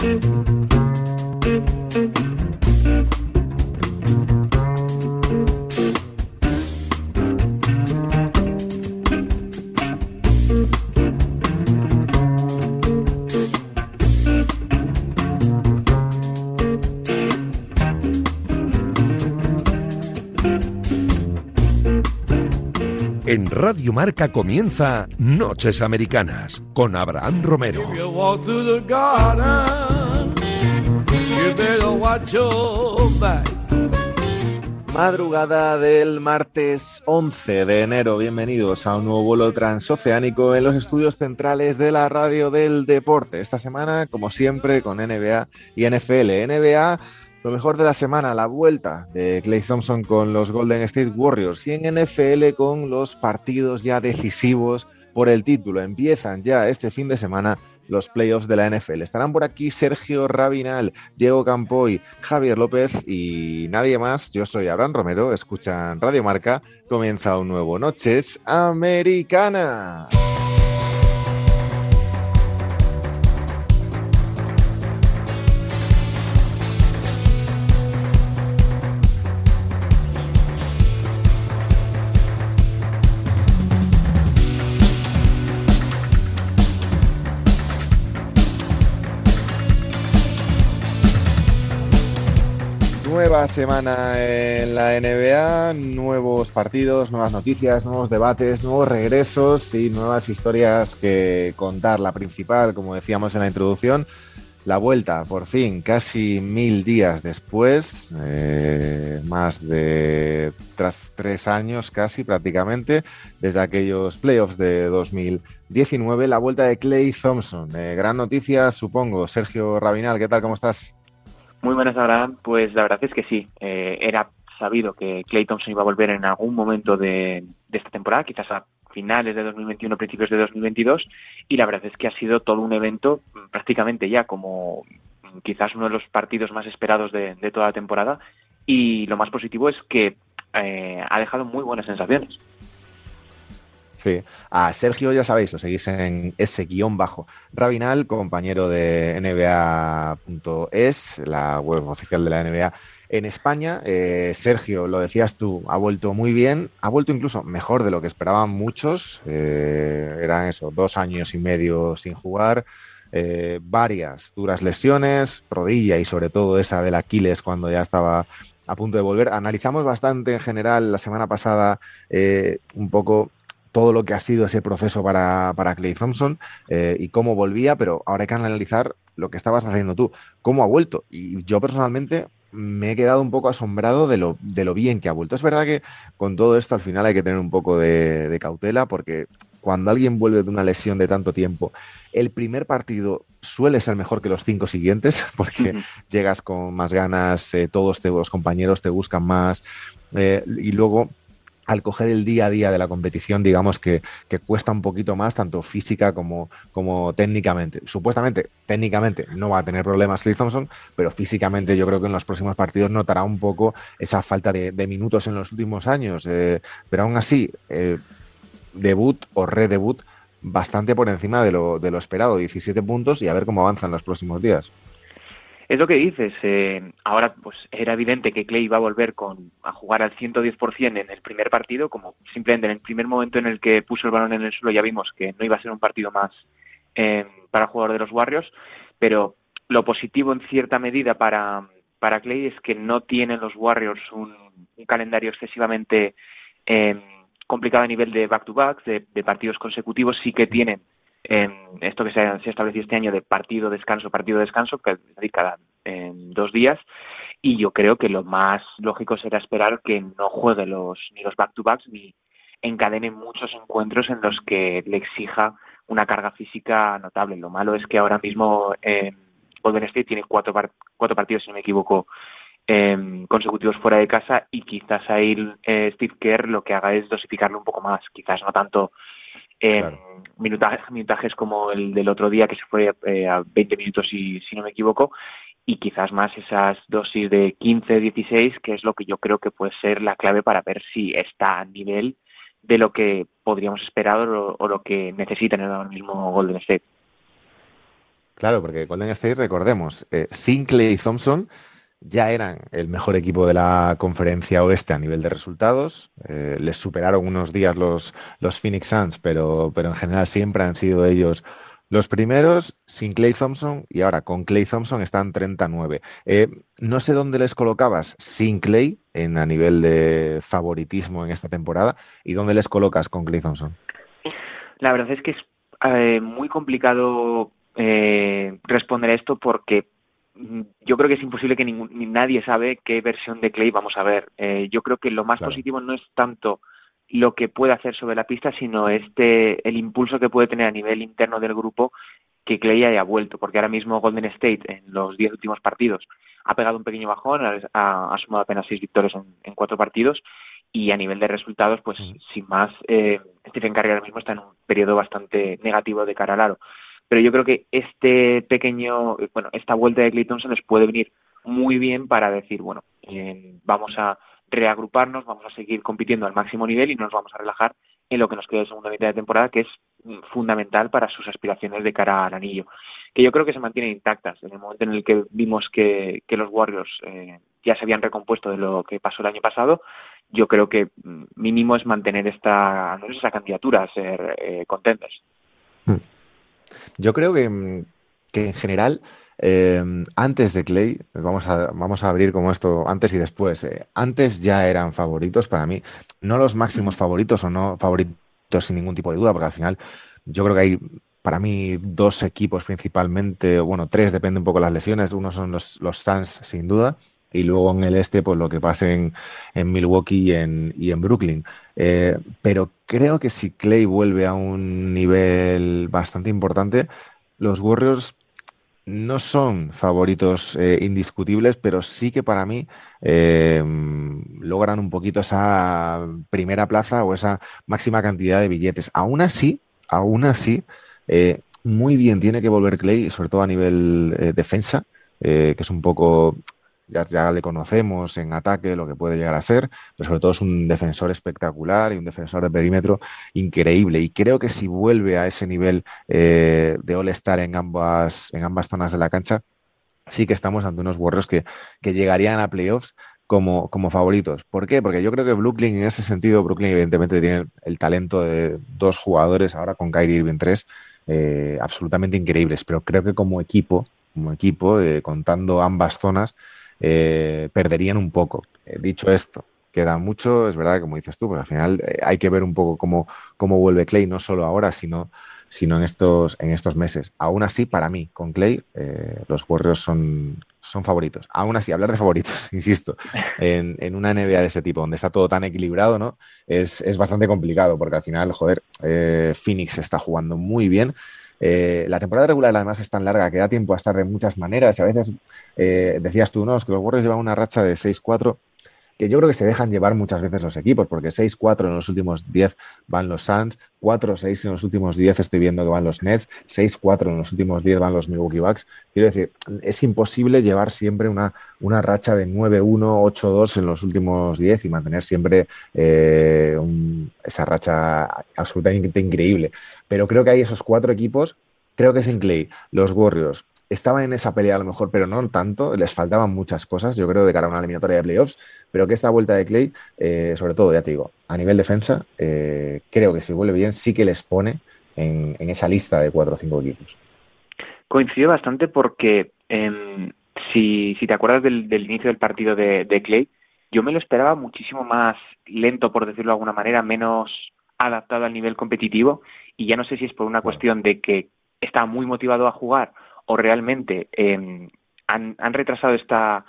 Thank you. En Radio Marca comienza Noches Americanas con Abraham Romero. Madrugada del martes 11 de enero. Bienvenidos a un nuevo vuelo transoceánico en los estudios centrales de la radio del deporte. Esta semana, como siempre, con NBA y NFL. NBA lo mejor de la semana, la vuelta de Clay Thompson con los Golden State Warriors y en NFL con los partidos ya decisivos por el título. Empiezan ya este fin de semana los playoffs de la NFL. Estarán por aquí Sergio Rabinal, Diego Campoy, Javier López y nadie más. Yo soy Abraham Romero, escuchan Radio Marca. Comienza un nuevo Noches Americana. Semana en la NBA, nuevos partidos, nuevas noticias, nuevos debates, nuevos regresos y nuevas historias que contar. La principal, como decíamos en la introducción, la vuelta, por fin, casi mil días después, eh, más de tras tres años casi prácticamente, desde aquellos playoffs de 2019, la vuelta de Clay Thompson. Eh, gran noticia, supongo. Sergio Rabinal, ¿qué tal? ¿Cómo estás? Muy buenas, Abraham. Pues la verdad es que sí. Eh, era sabido que Clay Thompson iba a volver en algún momento de, esta temporada, quizás a finales de 2021, principios de 2022, y la verdad es que ha sido todo un evento mm, prácticamente ya como mm, quizás uno de los partidos más esperados de, toda la temporada, y lo más positivo es que eh, ha dejado muy buenas sensaciones. Sí. A Sergio, ya sabéis, lo seguís en ese guion bajo. Rabinal, compañero de NBA.es, la web oficial de la NBA en España. Eh, Sergio, lo decías tú, ha vuelto muy bien, ha vuelto incluso mejor de lo que esperaban muchos. Eh, eran eso, dos años y medio sin jugar. Eh, varias duras lesiones, rodilla y sobre todo esa del Aquiles cuando ya estaba a punto de volver. Analizamos bastante en general la semana pasada un poco todo lo que ha sido ese proceso para, para Clay Thompson eh, y cómo volvía, pero ahora hay que analizar lo que estabas haciendo tú, cómo ha vuelto. Y yo personalmente me he quedado un poco asombrado de lo, de lo bien que ha vuelto. Es verdad que con todo esto al final hay que tener un poco de, cautela porque cuando alguien vuelve de una lesión de tanto tiempo, el primer partido suele ser mejor que los cinco siguientes porque llegas con más ganas, eh, todos los compañeros te buscan más eh, y luego al coger el día a día de la competición, digamos que, cuesta un poquito más, tanto física como, como técnicamente. Supuestamente, técnicamente no va a tener problemas Clay Thompson, pero físicamente yo creo que en los próximos partidos notará un poco esa falta de, minutos en los últimos años. Eh, pero aún así, eh, debut o redebut bastante por encima de lo, de lo esperado, 17 puntos y a ver cómo avanzan los próximos días. Es lo que dices. Eh, ahora, pues era evidente que Clay iba a volver con, a jugar al 110% en el primer partido, como simplemente en el primer momento en el que puso el balón en el suelo ya vimos que no iba a ser un partido más eh, para el jugador de los Warriors, pero lo positivo en cierta medida para, para Clay es que no tienen los Warriors un, calendario excesivamente eh, complicado a nivel de back-to-back, de, de partidos consecutivos, sí que tienen en esto que se ha, establecido este año de partido, descanso, partido, descanso, que cada en dos días. Y yo creo que lo más lógico será esperar que no juegue los, ni los back-to-backs ni encadene muchos encuentros en los que le exija una carga física notable. Lo malo es que ahora mismo eh, Golden State tiene cuatro, cuatro partidos, si no me equivoco, eh, consecutivos fuera de casa y quizás ahí eh, Steve Kerr lo que haga es dosificarlo un poco más. Quizás no tanto eh, minutajes, como el del otro día que se fue eh, a 20 minutos si, si no me equivoco y quizás más esas dosis de 15, 16 que es lo que yo creo que puede ser la clave para ver si está a nivel de lo que podríamos esperar o, lo que necesitan en el mismo Golden State. Claro, porque Golden State, recordemos, eh, sin Clay Thompson ya eran el mejor equipo de la conferencia oeste a nivel de resultados. Eh, les superaron unos días los, los Phoenix Suns, pero, pero en general siempre han sido ellos los primeros sin Clay Thompson y ahora con Clay Thompson están 39. Eh, no sé dónde les colocabas sin Clay en, a nivel de favoritismo en esta temporada y dónde les colocas con Clay Thompson. La verdad es que es muy complicado eh, responder esto porque yo creo que es imposible que ningún, ni nadie sabe qué versión de Clay vamos a ver. Eh, yo creo que lo más positivo no es tanto lo que puede hacer sobre la pista, sino este el impulso que puede tener a nivel interno del grupo que Clay haya vuelto, porque ahora mismo Golden State en los diez últimos partidos ha pegado un pequeño bajón, ha, sumado apenas seis victorias en, cuatro partidos y a nivel de resultados, pues mm. sin más, eh, Stephen Curry ahora mismo está en un periodo bastante negativo de cara al aro pero yo creo que este pequeño, bueno, esta vuelta de Clayton se les puede venir muy bien para decir, bueno, eh, vamos a reagruparnos, vamos a seguir compitiendo al máximo nivel y no nos vamos a relajar en lo que nos queda de segunda mitad de temporada, que es mm, fundamental para sus aspiraciones de cara al anillo, que yo creo que se mantienen intactas. En el momento en el que vimos que, que los Warriors eh, ya se habían recompuesto de lo que pasó el año pasado, yo creo que mm, mínimo es mantener esta, esa candidatura, ser eh, contentes. Mm. Yo creo que, mm, en general, em, antes de Clay, vamos a, vamos a abrir como esto antes y después. Eh, antes ya eran favoritos para mí, no los máximos favoritos o no favoritos sin ningún tipo de duda, porque al final yo creo que hay para mí dos equipos principalmente, bueno, tres, depende un poco de las lesiones. Uno son los, los Suns, sin duda, y luego en el este, pues lo que pase en, en Milwaukee y en, y en Brooklyn. Eh, pero creo que si Clay vuelve a un nivel bastante importante, los Warriors no son favoritos eh, indiscutibles, pero sí que para mí eh, logran un poquito esa primera plaza o esa máxima cantidad de billetes. Aún así, aún así, muy bien tiene que volver Clay, sobre todo a nivel defensa, que es un poco ya, le conocemos en ataque lo que puede llegar a ser, pero sobre todo es un defensor espectacular y un defensor de perímetro increíble. Y creo que si vuelve a ese nivel eh, de All-Star en ambas, en ambas zonas de la cancha, sí que estamos ante unos Warriors que, que llegarían a playoffs como, como, favoritos. ¿Por qué? Porque yo creo que Brooklyn, en ese sentido, Brooklyn evidentemente tiene el, talento de dos jugadores, ahora con Kyrie Irving 3, eh, absolutamente increíbles, pero creo que como equipo, como equipo, eh, contando ambas zonas, eh, perderían un poco. Eh, dicho esto, queda mucho, es verdad, como dices tú, pero al final eh, hay que ver un poco cómo, cómo vuelve Clay, no solo ahora, sino, sino en, estos, en estos meses. Aún así, para mí, con Clay, los Warriors son, son favoritos. Aún así, hablar de favoritos, insisto, en, en, una NBA de ese tipo, donde está todo tan equilibrado, ¿no? Es, es bastante complicado, porque al final, joder, Phoenix está jugando muy bien. Eh, la temporada regular además es tan larga que da tiempo a estar de muchas maneras y a veces eh, decías tú, no, que los Warriors llevan una racha de 6-4 que yo creo que se dejan llevar muchas veces los equipos, porque 6-4 en los últimos 10 van los Suns, 4-6 en los últimos 10 estoy viendo que van los Nets, 6-4 en los últimos 10 van los Milwaukee Bucks. Quiero decir, es imposible llevar siempre una, una racha de 9-1, 8-2 en los últimos 10 y mantener siempre eh, esa racha absolutamente increíble. Pero creo que hay esos cuatro equipos, creo que es en Clay, los Warriors, estaban en esa pelea a lo mejor, pero no tanto, les faltaban muchas cosas, yo creo, de cara a una eliminatoria de playoffs, pero que esta vuelta de Clay, eh, sobre todo, ya te digo, a nivel defensa, eh, creo que si vuelve bien, sí que les pone en, esa lista de cuatro o cinco equipos. Coincido bastante porque em, si, si te acuerdas del, inicio del partido de, de Clay, yo me lo esperaba muchísimo más lento, por decirlo de alguna manera, menos adaptado al nivel competitivo, y ya no sé si es por una cuestión de que está muy motivado a jugar o realmente em, han, retrasado esta,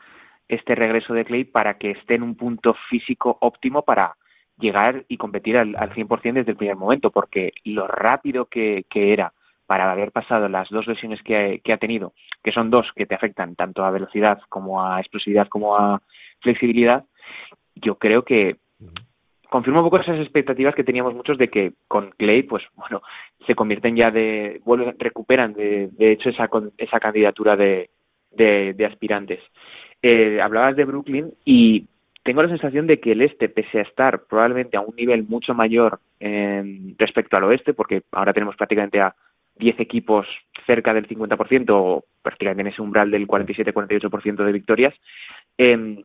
este regreso de Clay para que esté en un punto físico óptimo para llegar y competir al, al 100% desde el primer momento, porque lo rápido que, era para haber pasado las dos lesiones que, ha tenido, que son dos que te afectan tanto a velocidad como a explosividad como a flexibilidad, yo creo que confirma un poco esas expectativas que teníamos muchos de que con Clay, pues bueno, se convierten ya de, vuelven, recuperan de, de hecho esa, esa candidatura de, aspirantes. Eh, hablabas de Brooklyn y tengo la sensación de que el este, pese a estar probablemente a un nivel mucho mayor respecto al oeste, porque ahora tenemos prácticamente a 10 equipos cerca del 50% o prácticamente en ese umbral del 47-48% de victorias. Eh,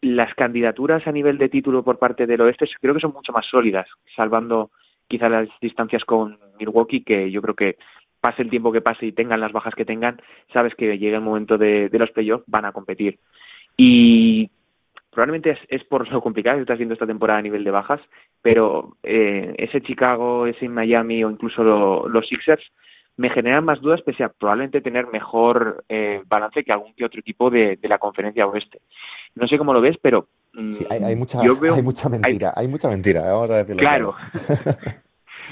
las candidaturas a nivel de título por parte del oeste creo que son mucho más sólidas, salvando quizá las distancias con Milwaukee, que yo creo que pase el tiempo que pase y tengan las bajas que tengan, sabes que llega el momento de, los playoffs, van a competir. Y probablemente es, por lo complicado que estás viendo esta temporada a nivel de bajas, pero eh, ese Chicago, ese Miami o incluso los Sixers me generan más dudas pese a probablemente tener mejor eh, balance que algún que otro equipo de, la conferencia oeste. No sé cómo lo ves, pero mm, sí, hay, mucha, hay mucha mentira, hay, mucha mentira, vamos a decirlo. Claro.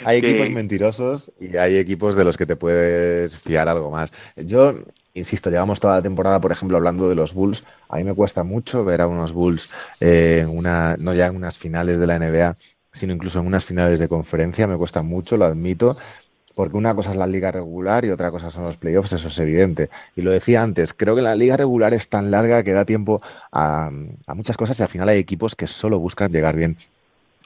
hay equipos mentirosos y hay equipos de los que te puedes fiar algo más. Yo, insisto, llevamos toda la temporada, por ejemplo, hablando de los Bulls. A mí me cuesta mucho ver a unos Bulls eh, una, no ya en unas finales de la NBA, sino incluso en unas finales de conferencia. Me cuesta mucho, lo admito, porque una cosa es la liga regular y otra cosa son los playoffs, eso es evidente. Y lo decía antes, creo que la liga regular es tan larga que da tiempo a, muchas cosas y al final hay equipos que solo buscan llegar bien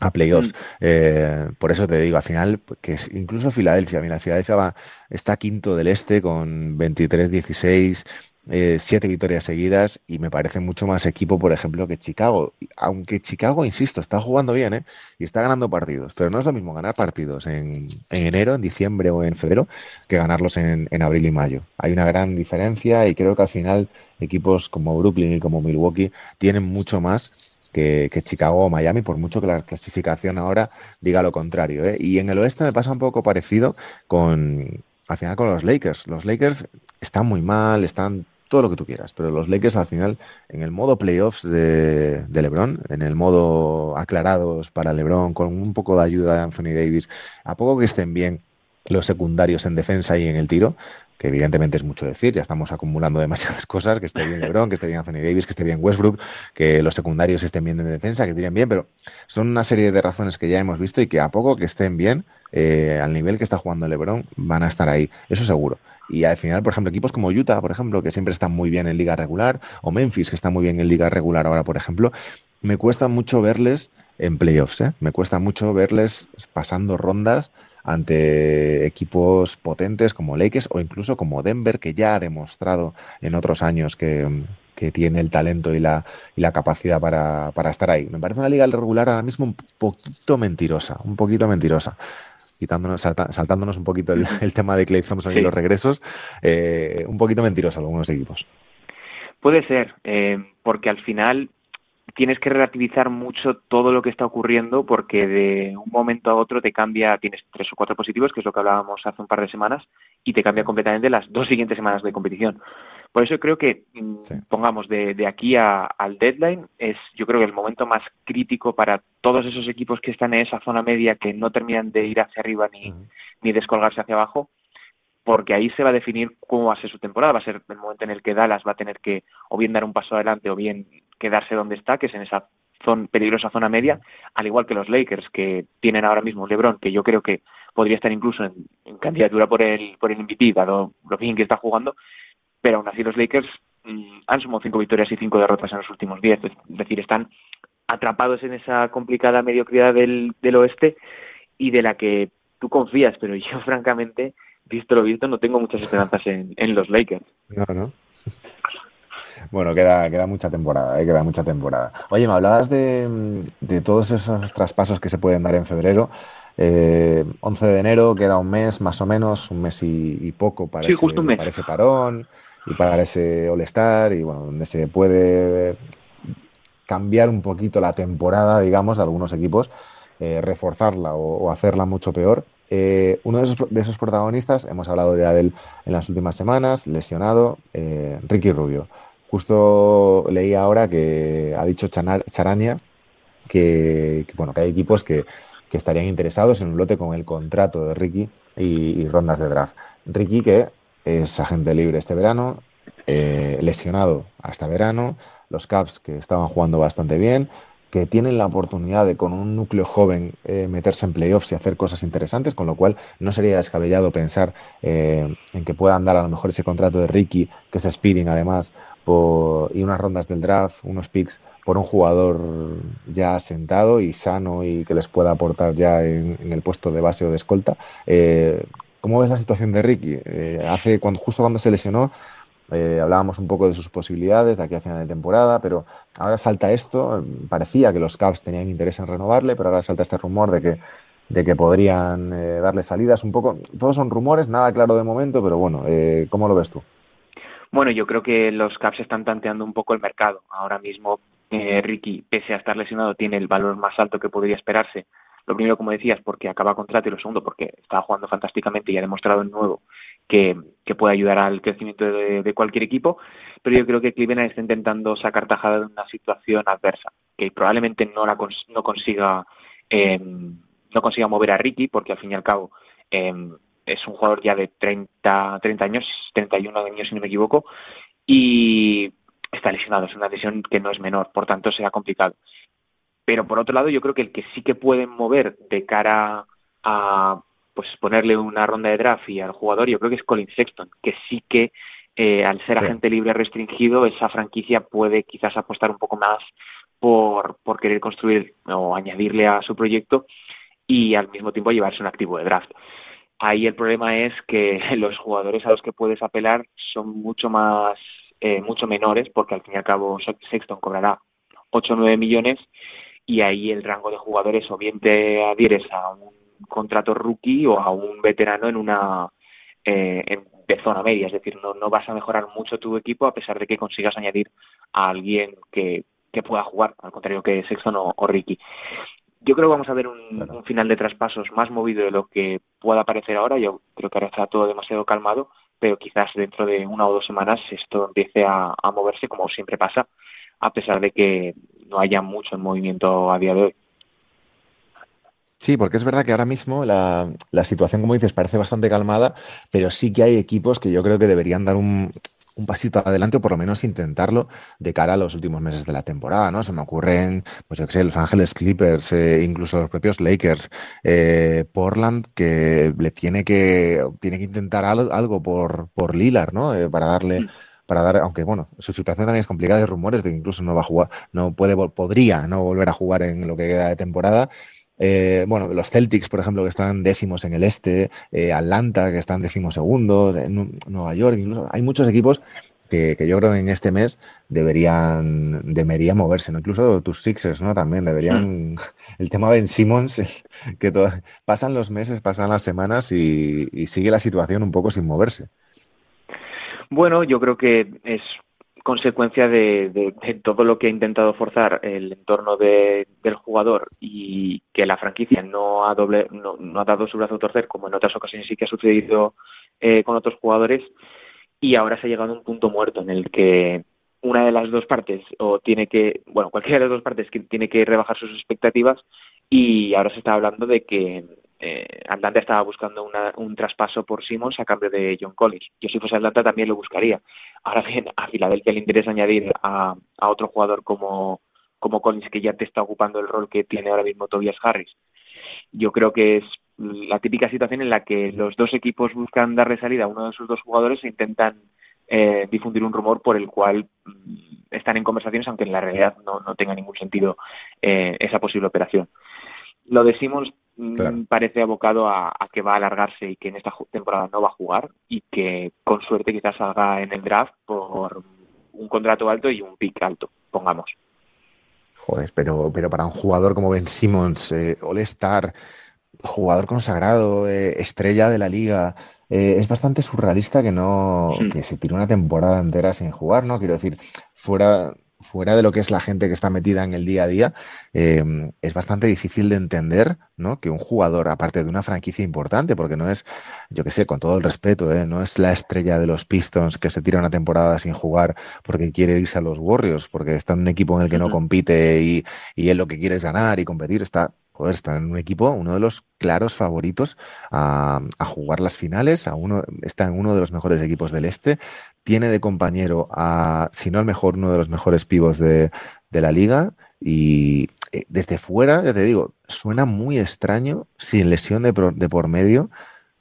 a playoffs. Mm. Eh, por eso te digo, al final, que es, incluso Filadelfia, mira, Filadelfia va, está quinto del este con 23-16, eh, siete victorias seguidas y me parece mucho más equipo, por ejemplo, que Chicago. Aunque Chicago, insisto, está jugando bien ¿eh? y está ganando partidos, pero no es lo mismo ganar partidos en, enero, en diciembre o en febrero que ganarlos en, abril y mayo. Hay una gran diferencia y creo que al final equipos como Brooklyn y como Milwaukee tienen mucho más que, Chicago o Miami, por mucho que la clasificación ahora diga lo contrario. ¿eh? Y en el oeste me pasa un poco parecido con, al final con los Lakers. Los Lakers están muy mal, están todo lo que tú quieras, pero los Lakers al final, en el modo playoffs de, LeBron, en el modo aclarados para LeBron, con un poco de ayuda de Anthony Davis, a poco que estén bien los secundarios en defensa y en el tiro, que evidentemente es mucho decir, ya estamos acumulando demasiadas cosas, que esté bien LeBron, que esté bien Anthony Davis, que esté bien Westbrook, que los secundarios estén bien en defensa, que tiren bien, pero son una serie de razones que ya hemos visto y que a poco que estén bien, eh, al nivel que está jugando LeBron, van a estar ahí, eso seguro. Y al final, por ejemplo, equipos como Utah, por ejemplo, que siempre están muy bien en liga regular, o Memphis, que está muy bien en liga regular ahora, por ejemplo, me cuesta mucho verles en playoffs. ¿eh? Me cuesta mucho verles pasando rondas ante equipos potentes como Lakers o incluso como Denver, que ya ha demostrado en otros años que, tiene el talento y la, y la capacidad para, para, estar ahí. Me parece una liga regular ahora mismo un poquito mentirosa, un poquito mentirosa quitándonos, saltándonos un poquito el, tema de Clay Thompson y los regresos, eh, un poquito mentiroso algunos equipos. Puede ser, eh, porque al final tienes que relativizar mucho todo lo que está ocurriendo porque de un momento a otro te cambia, tienes tres o cuatro positivos, que es lo que hablábamos hace un par de semanas, y te cambia completamente las dos siguientes semanas de competición. Por eso creo que, mm, pongamos, de, de aquí al deadline es, yo creo que el momento más crítico para todos esos equipos que están en esa zona media que no terminan de ir hacia arriba ni, ni descolgarse hacia abajo, porque ahí se va a definir cómo va a ser su temporada. Va a ser el momento en el que Dallas va a tener que o bien dar un paso adelante o bien quedarse donde está, que es en esa zona, peligrosa zona media, al igual que los Lakers, que tienen ahora mismo LeBron, que yo creo que podría estar incluso en, en candidatura por el, por el MVP, dado lo bien que está jugando, pero aún así los Lakers mm, han sumado cinco victorias y cinco derrotas en los últimos diez, es decir, están atrapados en esa complicada mediocridad del, del oeste y de la que tú confías, pero yo francamente, visto lo visto, no tengo muchas esperanzas en, en los Lakers. No, no. Bueno, queda, queda mucha temporada, ¿eh? queda mucha temporada. Oye, me hablabas de, de, todos esos traspasos que se pueden dar en febrero. Eh, 11 de enero, queda un mes más o menos, un mes y, poco para, para ese parón y para ese All-Star y bueno, donde se puede cambiar un poquito la temporada, digamos, de algunos equipos, eh, reforzarla o, hacerla mucho peor. Eh, uno de esos, protagonistas, hemos hablado ya de él en las últimas semanas, lesionado, eh, Ricky Rubio. Justo leí ahora que ha dicho Charania que, bueno, que hay equipos que, estarían interesados en un lote con el contrato de Ricky y rondas de draft. Ricky que es agente libre este verano, eh, lesionado hasta verano, los Caps que estaban jugando bastante bien, que tienen la oportunidad de con un núcleo joven eh, meterse en playoffs y hacer cosas interesantes, con lo cual no sería descabellado pensar eh, en que puedan dar a lo mejor ese contrato de Ricky, que es speeding además, y unas rondas del draft, unos picks por un jugador ya sentado y sano y que les pueda aportar ya en, el puesto de base o de escolta ¿cómo ves la situación de Ricky? Eh, hace cuando, justo cuando se lesionó, eh, hablábamos un poco de sus posibilidades de aquí a final de temporada, pero ahora salta esto. Parecía que los Cavs tenían interés en renovarle, pero ahora salta este rumor de que, de que podrían eh, darle salidas. Un poco, todos son rumores, nada claro de momento, pero bueno, eh, ¿cómo lo ves tú? Bueno, yo creo que los Cavs están tanteando un poco el mercado. Ahora mismo Ricky, pese a estar lesionado, tiene el valor más alto que podría esperarse. Lo primero, como decías, porque acaba contrato y lo segundo, porque está jugando fantásticamente y ha demostrado de nuevo que, puede ayudar al crecimiento de, cualquier equipo, pero yo creo que Cleveland está intentando sacar tajada de una situación adversa, que probablemente no la no consiga em, no consiga mover a Ricky, porque al fin y al cabo em, es un jugador ya de 30, 30 años, 31 años si no me equivoco, y está lesionado, es una lesión que no es menor, por tanto será complicado. Pero por otro lado, yo creo que el que sí que pueden mover de cara a pues ponerle una ronda de draft y al jugador, yo creo que es Colin Sexton, que sí que eh, al ser agente libre restringido, esa franquicia puede quizás apostar un poco más por, por querer construir o añadirle a su proyecto y al mismo tiempo llevarse un activo de draft. Ahí el problema es que los jugadores a los que puedes apelar son mucho más, eh, mucho menores, porque al fin y al cabo Sexton cobrará 8 o 9 millones y ahí el rango de jugadores o bien te adhieres a un contrato rookie o a un veterano en una eh, de zona media, es decir, no, no vas a mejorar mucho tu equipo a pesar de que consigas añadir a alguien que, que pueda jugar, al contrario que Sexton o, Ricky. Yo creo que vamos a ver un, final de traspasos más movido de lo que pueda parecer ahora. Yo creo que ahora está todo demasiado calmado, pero quizás dentro de una o dos semanas esto empiece a, a moverse como siempre pasa, a pesar de que no haya mucho en movimiento a día de hoy. Sí, porque es verdad que ahora mismo la, la, situación, como dices, parece bastante calmada, pero sí que hay equipos que yo creo que deberían dar un, un, pasito adelante o por lo menos intentarlo de cara a los últimos meses de la temporada, ¿no? Se me ocurren, pues yo qué sé, Los Ángeles Clippers, eh, incluso los propios Lakers, eh, Portland, que le tiene que, tiene que intentar algo, algo por, por Lillard, ¿no? Eh, para darle... Mm para dar, aunque bueno, su situación también es complicada, hay rumores de que incluso no va a jugar, no puede, podría no volver a jugar en lo que queda de temporada. Eh, bueno, los Celtics, por ejemplo, que están décimos en el este, eh, Atlanta, que están décimos segundos, Nueva York, incluso hay muchos equipos que, yo creo que en este mes deberían, deberían moverse, ¿no? Incluso tus Sixers, ¿no? También deberían. Mm. El tema de Ben Simmons, que pasan los meses, pasan las semanas y sigue la situación un poco sin moverse. Bueno, yo creo que es consecuencia de, todo lo que ha intentado forzar el entorno del jugador y que la franquicia no ha, doble, no, ha dado su brazo a torcer, como en otras ocasiones sí que ha sucedido eh, con otros jugadores, y ahora se ha llegado a un punto muerto en el que una de las dos partes o tiene que, bueno, cualquiera de las dos partes tiene que rebajar sus expectativas y ahora se está hablando de que eh, Atlanta estaba buscando un traspaso por Simmons a cambio de John Collins. Yo si fuese Atlanta también lo buscaría. Ahora bien, a Filadelfia le interesa añadir a, otro jugador como, Collins que ya te está ocupando el rol que tiene ahora mismo Tobias Harris. Yo creo que es la típica situación en la que los dos equipos buscan darle salida a uno de sus dos jugadores e intentan eh, difundir un rumor por el cual mm, están en conversaciones, aunque en la realidad no, no tenga ningún sentido eh, esa posible operación. Lo de Simmons mm, parece abocado a, que va a alargarse y que en esta temporada no va a jugar y que con suerte quizás salga en el draft por un contrato alto y un pick alto, pongamos. Joder, pero, pero para un jugador como Ben Simmons, eh, All-Star, jugador consagrado, eh, estrella de la liga, eh, es bastante surrealista que no mm. que se tire una temporada entera sin jugar, ¿no? Quiero decir, fuera fuera de lo que es la gente que está metida en el día a día, em, es bastante difícil de entender ¿no? que un jugador, aparte de una franquicia importante, porque no es, yo que sé, con todo el respeto, ¿eh? no es la estrella de los Pistons que se tira una temporada sin jugar porque quiere irse a los Warriors, porque está en un equipo en el que no compite y, y él lo que quiere es ganar y competir, está joder, está en un equipo, uno de los claros favoritos a, jugar las finales, a uno, está en uno de los mejores equipos del este, tiene de compañero a, si no el mejor, uno de los mejores pivos de, la liga y eh, desde fuera, ya te digo, suena muy extraño, sin lesión de, de por medio,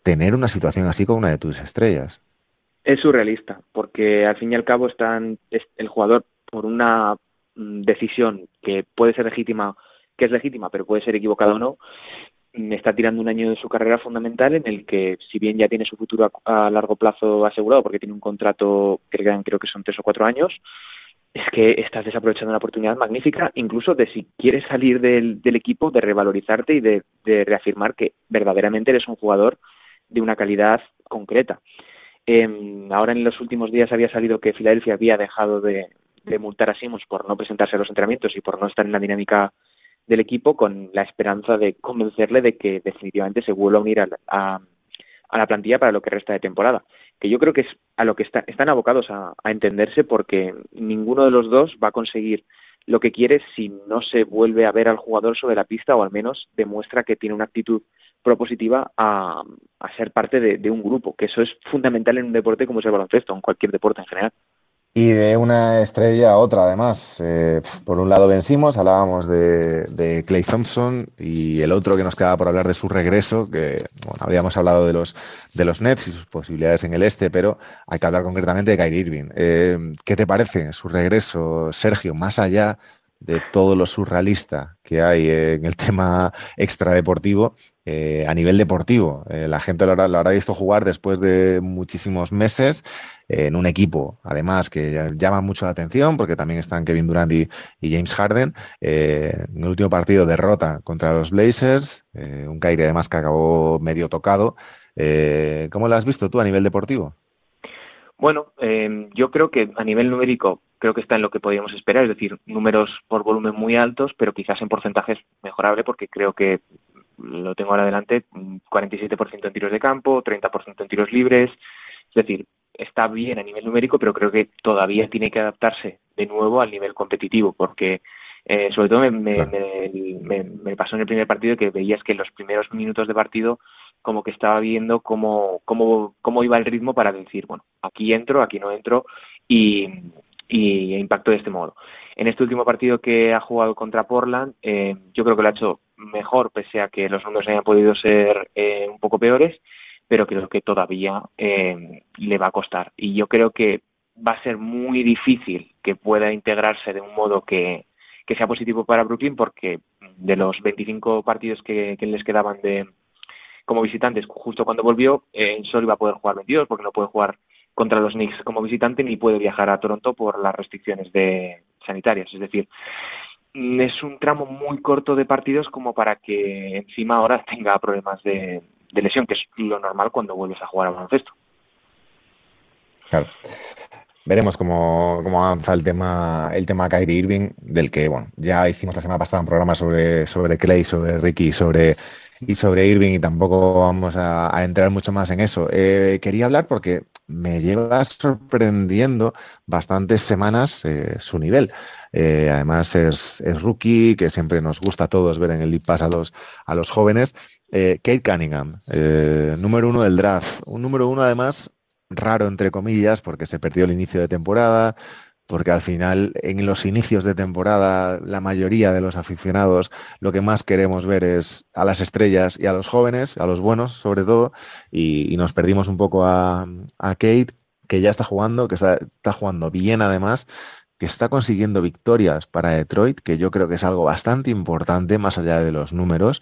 tener una situación así con una de tus estrellas. Es surrealista, porque al fin y al cabo están el jugador por una mm, decisión que puede ser legítima que es legítima, pero puede ser equivocada o no, está tirando un año de su carrera fundamental en el que, si bien ya tiene su futuro a, largo plazo asegurado, porque tiene un contrato que creo que son tres o cuatro años, es que estás desaprovechando una oportunidad magnífica, incluso de si quieres salir del, equipo, de revalorizarte y de, reafirmar que verdaderamente eres un jugador de una calidad concreta. Em, ahora en los últimos días había salido que Filadelfia había dejado de, multar a Simmons por no presentarse a los entrenamientos y por no estar en la dinámica del equipo con la esperanza de convencerle de que definitivamente se vuelva a unir a, la plantilla para lo que resta de temporada. Que yo creo que es a lo que están abocados a, entenderse porque ninguno de los dos va a conseguir lo que quiere si no se vuelve a ver al jugador sobre la pista o al menos demuestra que tiene una actitud propositiva a, ser parte de, de, un grupo, que eso es fundamental en un deporte como es el baloncesto, en cualquier deporte en general. Y de una estrella a otra, además. Eh, por un lado vencimos, hablábamos de, Clay Thompson y el otro que nos quedaba por hablar de su regreso, que bueno, habíamos hablado de los, de los Nets y sus posibilidades en el este, pero hay que hablar concretamente de Kyrie Irving. Eh, ¿Qué te parece su regreso, Sergio, más allá de todo lo surrealista que hay en el tema extradeportivo? Eh, a nivel deportivo. Eh, la gente lo habrá, visto jugar después de muchísimos meses en un equipo, además, que llama mucho la atención porque también están Kevin Durant y, James Harden. Eh, en el último partido, derrota contra los Blazers, un Kyrie además que acabó medio tocado. ¿Cómo lo has visto tú a nivel deportivo? Bueno, yo creo que a nivel numérico creo que está en lo que podíamos esperar, es decir, números por volumen muy altos, pero quizás en porcentajes mejorable porque creo que lo tengo ahora adelante, 47% en tiros de campo, 30% en tiros libres, es decir, está bien a nivel numérico, pero creo que todavía tiene que adaptarse de nuevo al nivel competitivo, porque eh, sobre todo me, me, pasó en el primer partido que veías que en los primeros minutos de partido como que estaba viendo cómo, cómo, cómo iba el ritmo para decir, bueno, aquí entro, aquí no entro y, y impacto de este modo. En este último partido que ha jugado contra Portland, eh, yo creo que lo ha hecho mejor, pese a que los números hayan podido ser eh, un poco peores, pero creo que todavía eh, le va a costar. Y yo creo que va a ser muy difícil que pueda integrarse de un modo que, sea positivo para Brooklyn, porque de los 25 partidos que, les quedaban de como visitantes, justo cuando volvió, solo iba a poder jugar 22, porque no puede jugar contra los Knicks como visitante ni puede viajar a Toronto por las restricciones de sanitarias. Es decir, mm, es un tramo muy corto de partidos como para que encima ahora tenga problemas de, lesión, que es lo normal cuando vuelves a jugar a baloncesto. Claro. Veremos cómo, cómo, avanza el tema, el tema Kyrie Irving, del que bueno, ya hicimos la semana pasada un programa sobre, sobre Clay, sobre Ricky, sobre y sobre Irving y tampoco vamos a, entrar mucho más en eso. Eh, quería hablar porque me lleva sorprendiendo bastantes semanas eh, su nivel. Eh, además es, rookie, que siempre nos gusta a todos ver en el League Pass a los, a los jóvenes. Kate Cunningham, número uno del draft. Un número uno además raro, entre comillas, porque se perdió el inicio de temporada, porque al final en los inicios de temporada la mayoría de los aficionados lo que más queremos ver es a las estrellas y a los jóvenes, a los buenos sobre todo, y, nos perdimos un poco a, Kate, que ya está jugando, que está, jugando bien además, que está consiguiendo victorias para Detroit, que yo creo que es algo bastante importante más allá de los números.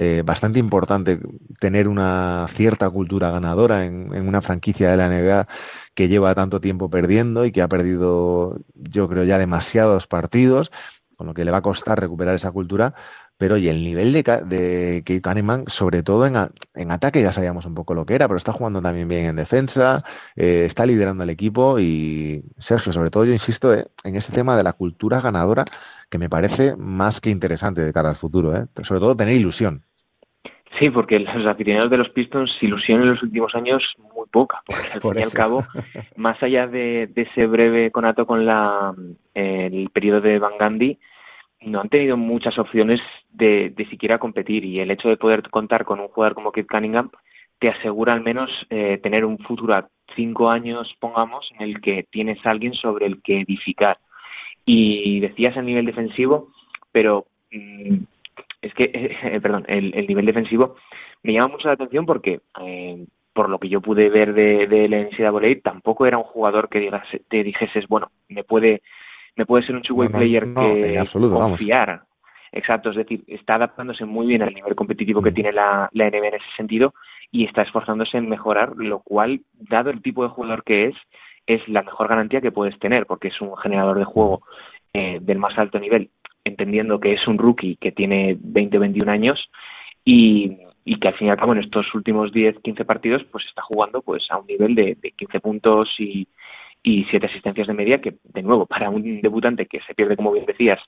Eh, bastante importante tener una cierta cultura ganadora en, una franquicia de la NBA que lleva tanto tiempo perdiendo y que ha perdido, yo creo, ya demasiados partidos, con lo que le va a costar recuperar esa cultura. Pero y el nivel de, de Kate Cunningham, sobre todo en, ataque, ya sabíamos un poco lo que era, pero está jugando también bien en defensa, eh, está liderando el equipo y Sergio, sobre todo yo insisto eh, en este tema de la cultura ganadora que me parece más que interesante de cara al futuro, sobre todo tener ilusión. Sí, porque los aficionados de los Pistons ilusión en los últimos años muy poca, porque al fin y al cabo, más allá de, ese breve conato con la, el periodo de Van Gandhi, no han tenido muchas opciones de, de, siquiera competir y el hecho de poder contar con un jugador como Kid Cunningham te asegura al menos eh, tener un futuro a cinco años, pongamos, en el que tienes a alguien sobre el que edificar. Y decías a nivel defensivo, pero mm, es que, eh, perdón, el, nivel defensivo me llama mucho la atención porque, eh, por lo que yo pude ver de, de la NCAA, tampoco era un jugador que digas, te dijeses, bueno, me puede, me puede ser un two-way player que confiar. Exacto, es decir, está adaptándose muy bien al nivel competitivo que tiene la, la NBA en ese sentido y está esforzándose en mejorar, lo cual, dado el tipo de jugador que es, es la mejor garantía que puedes tener, porque es un generador de juego eh, del más alto nivel, entendiendo que es un rookie que tiene 20 21 años y, y que al fin y al cabo en estos últimos 10, 15 partidos pues está jugando pues a un nivel de, de 15 puntos y, y siete asistencias de media, que de nuevo, para un debutante que se pierde, como bien decías,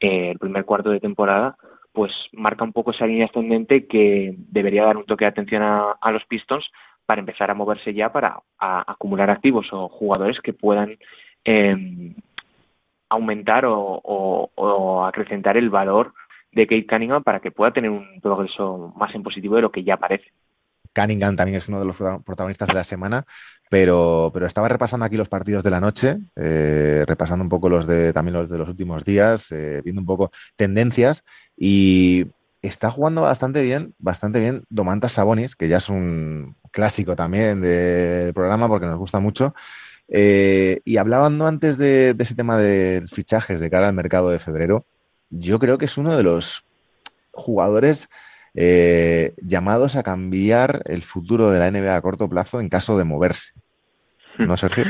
eh, el primer cuarto de temporada, pues marca un poco esa línea ascendente que debería dar un toque de atención a, los Pistons para empezar a moverse ya para acumular activos o jugadores que puedan em, aumentar o, acrecentar el valor de Kate Cunningham para que pueda tener un progreso más en positivo de lo que ya parece. Cunningham también es uno de los protagonistas de la semana, pero, pero estaba repasando aquí los partidos de la noche, eh, repasando un poco los de también los de los últimos días, eh, viendo un poco tendencias y está jugando bastante bien, bastante bien Domantas Sabonis, que ya es un clásico también del programa porque nos gusta mucho. Eh, y hablando antes de, de, ese tema de fichajes de cara al mercado de febrero, yo creo que es uno de los jugadores eh, llamados a cambiar el futuro de la NBA a corto plazo en caso de moverse. ¿No, Sergio?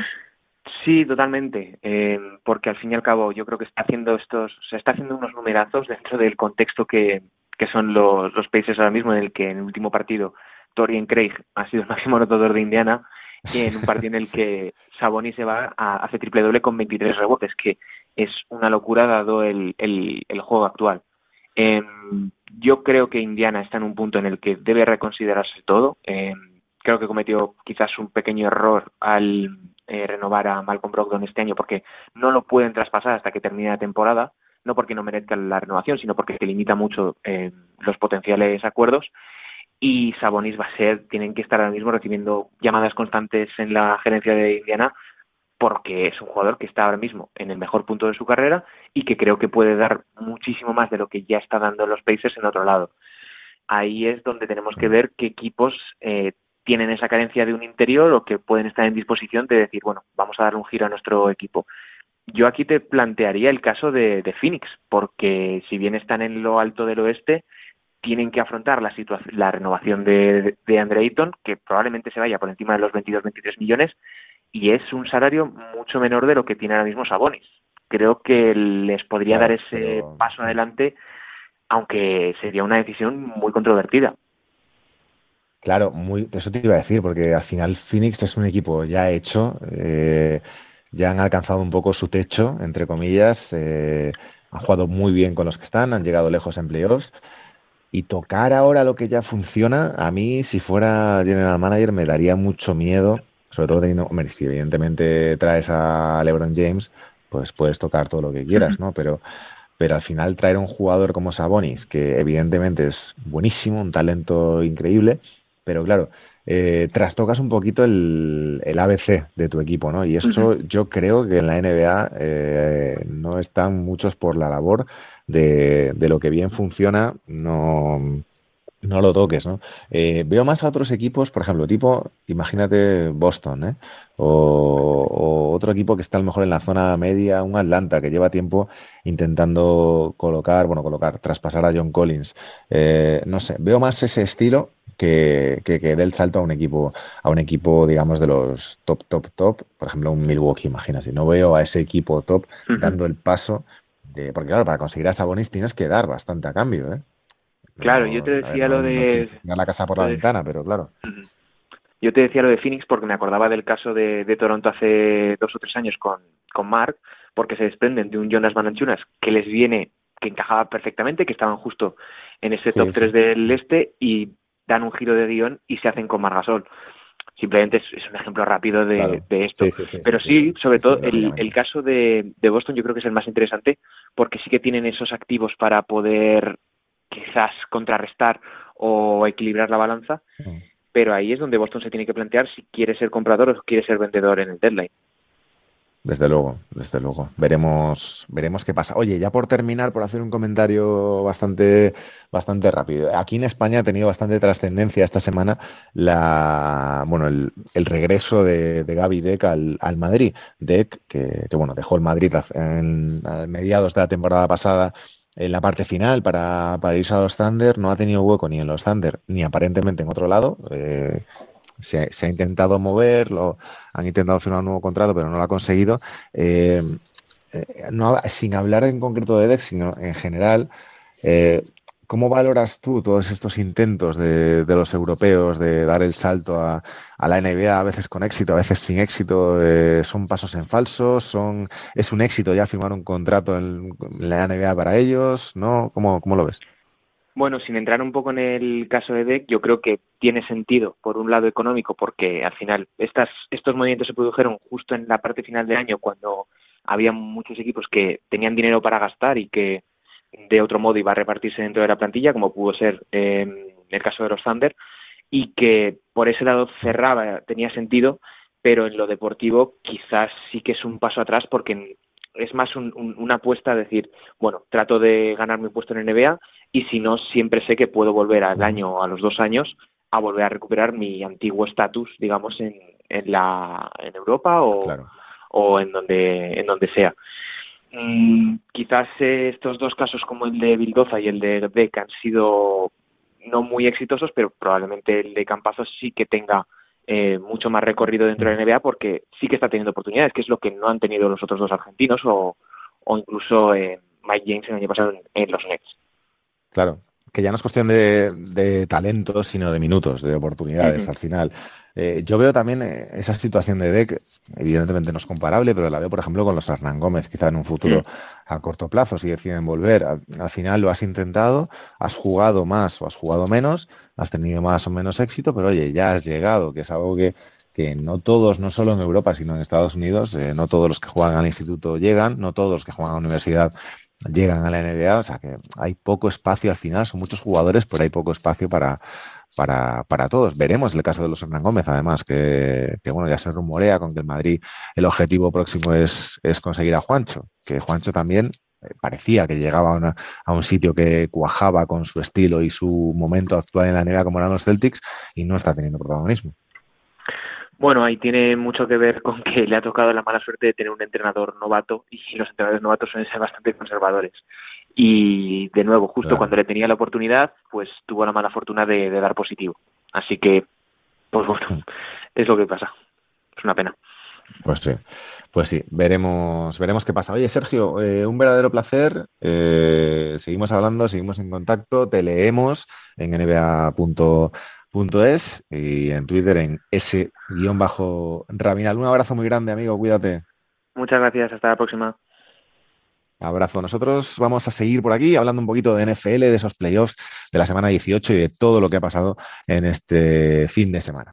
Sí, totalmente, eh, porque al fin y al cabo yo creo que está haciendo estos, se está haciendo unos numerazos dentro del contexto que, que son los, los países ahora mismo en el que en el último partido Torian Craig ha sido el máximo anotador de Indiana y en un partido en el que Sabonis se va a hacer triple doble con 23 rebotes, que es una locura dado el, el, el juego actual. Eh, yo creo que Indiana está en un punto en el que debe reconsiderarse todo. Eh, creo que cometió quizás un pequeño error al eh, renovar a Malcolm Brogdon este año porque no lo pueden traspasar hasta que termine la temporada, no porque no merezca la renovación, sino porque te limita mucho eh, los potenciales acuerdos. Y Sabonis va a ser, tienen que estar ahora mismo recibiendo llamadas constantes en la gerencia de Indiana porque es un jugador que está ahora mismo en el mejor punto de su carrera y que creo que puede dar muchísimo más de lo que ya está dando los Pacers en otro lado. Ahí es donde tenemos que ver qué equipos eh, tienen esa carencia de un interior o que pueden estar en disposición de decir, bueno, vamos a dar un giro a nuestro equipo. Yo aquí te plantearía el caso de, de Phoenix, porque si bien están en lo alto del oeste, tienen que afrontar la, situación, la renovación de, de Andre Ayton, que probablemente se vaya por encima de los 22-23 millones, y es un salario mucho menor de lo que tiene ahora mismo Sabonis. Creo que les podría dar ese paso adelante, aunque sería una decisión muy controvertida. Claro, muy, eso te iba a decir, porque al final Phoenix es un equipo ya hecho, eh, ya han alcanzado un poco su techo, entre comillas, eh, han jugado muy bien con los que están, han llegado lejos en playoffs. Y tocar ahora lo que ya funciona, a mí, si fuera general manager, me daría mucho miedo sobre todo teniendo, hombre, si evidentemente traes a LeBron James, pues puedes tocar todo lo que quieras, ¿no? Pero, pero al final traer a un jugador como Sabonis, que evidentemente es buenísimo, un talento increíble, pero claro, eh, trastocas un poquito el, el, ABC de tu equipo, ¿no? Y eso yo creo que en la NBA eh, no están muchos por la labor de, de lo que bien funciona, no no lo toques, ¿no? Eh, veo más a otros equipos, por ejemplo, tipo, imagínate Boston, ¿eh? O, otro equipo que está a lo mejor en la zona media, un Atlanta que lleva tiempo intentando colocar, bueno, colocar, traspasar a John Collins. Eh, no sé, veo más ese estilo que, que, dé el salto a un equipo, a un equipo, digamos, de los top, top, top. Por ejemplo, un Milwaukee, imagínate. No veo a ese equipo top dando el paso de, porque claro, para conseguir a Sabonis tienes que dar bastante a cambio, ¿eh? Claro, yo te decía lo de... la casa por la ventana, pero claro. Yo te decía lo de Phoenix porque me acordaba del caso de, Toronto hace dos o tres años con, con Mark, porque se desprenden de un Jonas Manachunas que les viene, que encajaba perfectamente, que estaban justo en ese top 3 del este y dan un giro de guion y se hacen con Margasol. Simplemente es, un ejemplo rápido de, de esto. Pero sí, sobre todo el, el, caso de, de Boston yo creo que es el más interesante porque sí que tienen esos activos para poder quizás contrarrestar o equilibrar la balanza, mm. pero ahí es donde Boston se tiene que plantear si quiere ser comprador o quiere ser vendedor en el deadline. Desde luego, desde luego. Veremos, veremos qué pasa. Oye, ya por terminar, por hacer un comentario bastante, bastante rápido. Aquí en España ha tenido bastante trascendencia esta semana la, bueno, el, regreso de, Gaby Deck al, Madrid. Deck, que, bueno, dejó el Madrid en, mediados de la temporada pasada en la parte final para, irse a los Thunder, no ha tenido hueco ni en los Thunder ni aparentemente en otro lado. Eh, se, ha intentado mover, lo, han intentado firmar un nuevo contrato, pero no lo ha conseguido. Eh, no, sin hablar en concreto de Dex, sino en general, ¿Cómo valoras tú todos estos intentos de, los europeos de dar el salto a, la NBA, a veces con éxito, a veces sin éxito? Eh, ¿Son pasos en falso? Son, ¿Es un éxito ya firmar un contrato en, la NBA para ellos? ¿No? ¿Cómo, ¿Cómo, lo ves? Bueno, sin entrar un poco en el caso de DEC, yo creo que tiene sentido, por un lado económico, porque al final estas, estos movimientos se produjeron justo en la parte final de año, cuando había muchos equipos que tenían dinero para gastar y que de otro modo iba a repartirse dentro de la plantilla, como pudo ser en el caso de los Thunder, y que por ese lado cerraba, tenía sentido, pero en lo deportivo quizás sí que es un paso atrás porque es más una apuesta a decir, bueno, trato de ganar mi puesto en NBA y si no, siempre sé que puedo volver al año o a los dos años a volver a recuperar mi antiguo estatus, digamos, en, en, la, en Europa o, o en, donde, en donde sea. Mm, quizás eh, estos dos casos como el de Bildoza y el de Beck han sido no muy exitosos, pero probablemente el de Campazo sí que tenga eh, mucho más recorrido dentro de la NBA porque sí que está teniendo oportunidades, que es lo que no han tenido los otros dos argentinos o, o incluso eh, Mike James el año pasado en, los Nets. Claro, que ya no es cuestión de, de talentos, sino de minutos, de oportunidades al final. Eh, yo veo también eh, esa situación de deck, evidentemente no es comparable, pero la veo, por ejemplo, con los Hernán Gómez, quizá en un futuro a corto plazo, si deciden volver. Al, final lo has intentado, has jugado más o has jugado menos, has tenido más o menos éxito, pero oye, ya has llegado, que es algo que, que no todos, no solo en Europa, sino en Estados Unidos, eh, no todos los que juegan al instituto llegan, no todos los que juegan a la universidad llegan a la NBA, o sea que hay poco espacio al final, son muchos jugadores, pero hay poco espacio para para, para todos. Veremos el caso de los Hernán Gómez, además, que, bueno, ya se rumorea con que el Madrid el objetivo próximo es, es conseguir a Juancho, que Juancho también eh, parecía que llegaba a, un sitio que cuajaba con su estilo y su momento actual en la NBA como eran los Celtics y no está teniendo protagonismo. Bueno, ahí tiene mucho que ver con que le ha tocado la mala suerte de tener un entrenador novato y los entrenadores novatos suelen ser bastante conservadores. Y de nuevo, justo cuando le tenía la oportunidad, pues tuvo la mala fortuna de, dar positivo. Así que, pues bueno, mm. es lo que pasa. Es una pena. Pues sí, pues sí, veremos, veremos qué pasa. Oye, Sergio, eh, un verdadero placer. Eh, seguimos hablando, seguimos en contacto, te leemos en nba.es y en Twitter en s-rabinal. Un abrazo muy grande, amigo, cuídate. Muchas gracias, hasta la próxima. Abrazo. Nosotros vamos a seguir por aquí hablando un poquito de NFL, de esos playoffs de la semana 18 y de todo lo que ha pasado en este fin de semana.